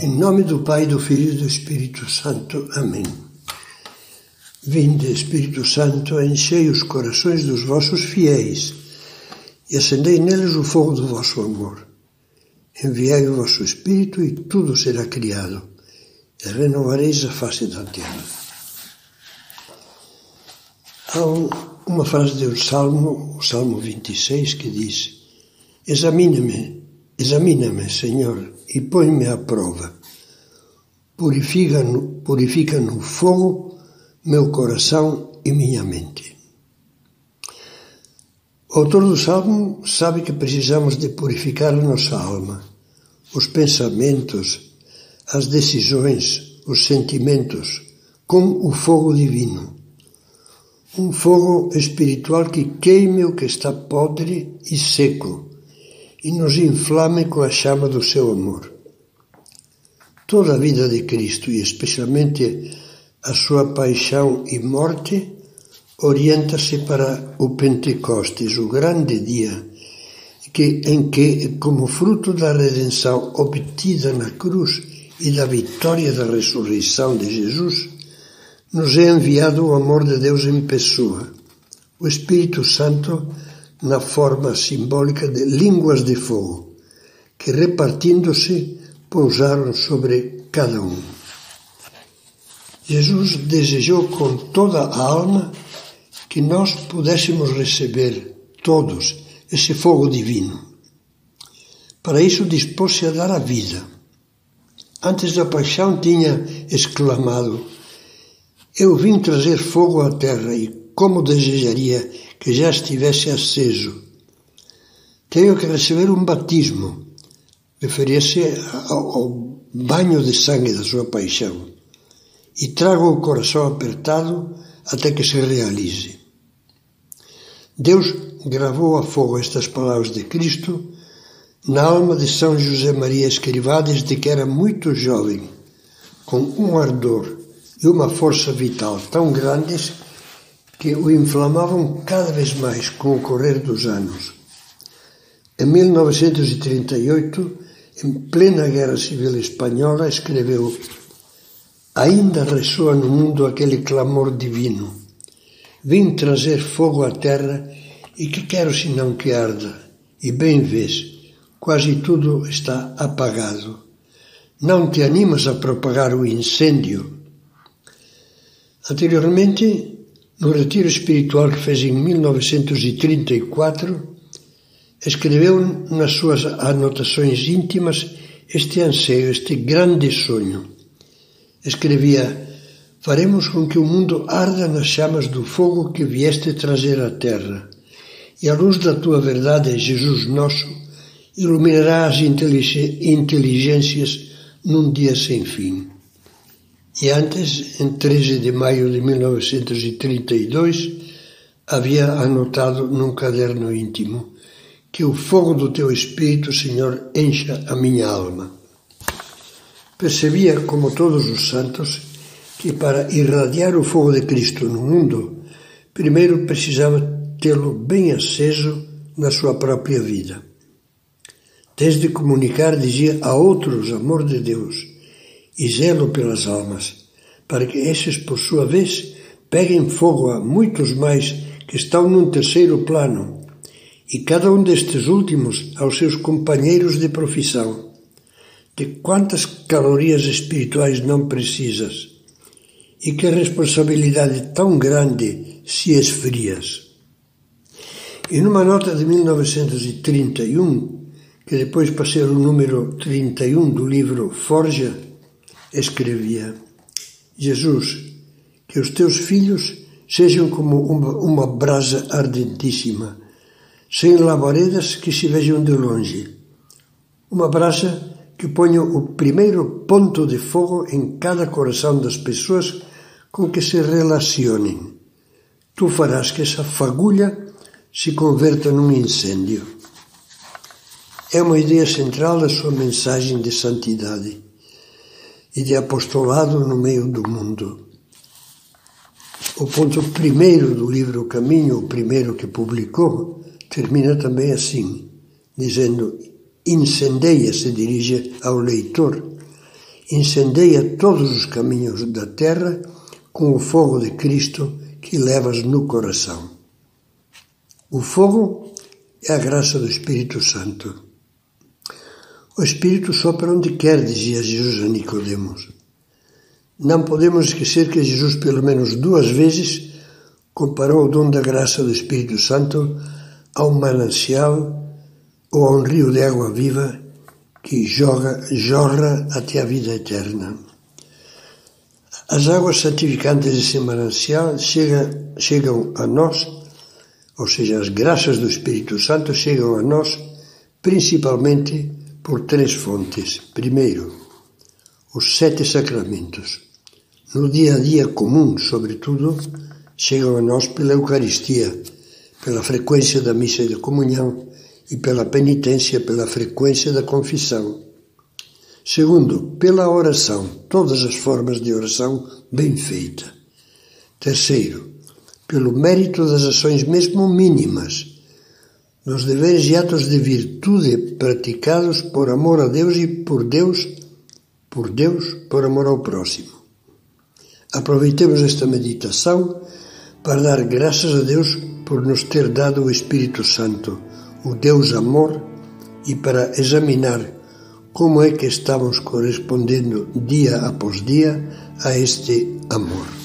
Em nome do Pai, do Filho e do Espírito Santo. Amém. Vinde, Espírito Santo, enchei os corações dos vossos fiéis e acendei neles o fogo do vosso amor. Enviai o vosso Espírito e tudo será criado, e renovareis a face da terra. Há uma frase do Salmo, o Salmo 26, que diz: Examina-me, examina-me, Senhor, e põe-me à prova. Purifica no, purifica no fogo meu coração e minha mente. O autor do Salmo sabe que precisamos de purificar a nossa alma, os pensamentos, as decisões, os sentimentos, com o fogo divino. Um fogo espiritual que queime o que está podre e seco e nos inflame com a chama do seu amor. Toda a vida de Cristo, e especialmente a sua paixão e morte, orienta-se para o Pentecostes, o grande dia, que, em que, como fruto da redenção obtida na cruz e da vitória da ressurreição de Jesus, nos é enviado o amor de Deus em pessoa, o Espírito Santo na forma simbólica de línguas de fogo, que repartindo-se pousaram sobre cada um. Jesus desejou com toda a alma que nós pudéssemos receber todos esse fogo divino. Para isso dispôs-se a dar a vida. Antes da paixão tinha exclamado: Eu vim trazer fogo à terra e como desejaria que já estivesse aceso. Tenho que receber um batismo. Referia-se ao, banho de sangue da sua paixão. E trago o coração apertado até que se realize. Deus gravou a fogo estas palavras de Cristo na alma de São José Maria Escrivá desde que era muito jovem, com um ardor e uma força vital tão grandes que o inflamavam cada vez mais com o correr dos anos. Em 1938, em plena Guerra Civil Espanhola, escreveu: Ainda ressoa no mundo aquele clamor divino. Vim trazer fogo à terra e que quero senão que arda. E bem vês, quase tudo está apagado. Não te animas a propagar o incêndio? Anteriormente, no retiro espiritual que fez em 1934, escreveu nas suas anotações íntimas este anseio, este grande sonho. Escrevia: Faremos com que o mundo arda nas chamas do fogo que vieste trazer à terra, e a luz da tua verdade, Jesus nosso, iluminará as inteligências num dia sem fim. E antes, em 13 de maio de 1932, havia anotado num caderno íntimo que o fogo do teu Espírito, Senhor, encha a minha alma. Percebia, como todos os santos, que para irradiar o fogo de Cristo no mundo, primeiro precisava tê-lo bem aceso na sua própria vida. Desde comunicar, dizia a outros amor de Deus e zelo pelas almas, para que esses, por sua vez, peguem fogo a muitos mais que estão num terceiro plano, e cada um destes últimos aos seus companheiros de profissão. De quantas calorias espirituais não precisas? E que responsabilidade tão grande se esfrias. E numa nota de 1931, que depois passei o número 31 do livro Forja, escrevia: Jesus, que os teus filhos sejam como uma, uma brasa ardentíssima, sem labaredas que se vejam de longe. Uma brasa que ponha o primeiro ponto de fogo em cada coração das pessoas com que se relacionem. Tu farás que essa fagulha se converta num incêndio. É uma ideia central da sua mensagem de santidade e de apostolado no meio do mundo. O ponto primeiro do livro Caminho, o primeiro que publicou, termina também assim, dizendo: incendeia, se dirige ao leitor, incendeia todos os caminhos da terra com o fogo de Cristo que levas no coração. O fogo é a graça do Espírito Santo. O Espírito sopra onde quer, dizia Jesus a Nicodemos. Não podemos esquecer que Jesus, pelo menos duas vezes, comparou o dom da graça do Espírito Santo a um manancial ou a um rio de água viva que joga, jorra até a vida eterna. As águas santificantes desse manancial chegam, chegam a nós, ou seja, as graças do Espírito Santo chegam a nós principalmente por três fontes. Primeiro, os sete sacramentos no dia a dia comum, sobretudo, chegam a nós pela Eucaristia, pela frequência da missa de comunhão e pela penitência, pela frequência da confissão. Segundo, pela oração, todas as formas de oração bem feita. Terceiro, pelo mérito das ações mesmo mínimas, nos deveres e atos de virtude praticados por amor a Deus e por Deus, por Deus, por amor ao próximo. Aproveitemos esta meditação para dar graças a Deus por nos ter dado o Espírito Santo, o Deus Amor, e para examinar como é que estamos correspondendo dia após dia a este amor.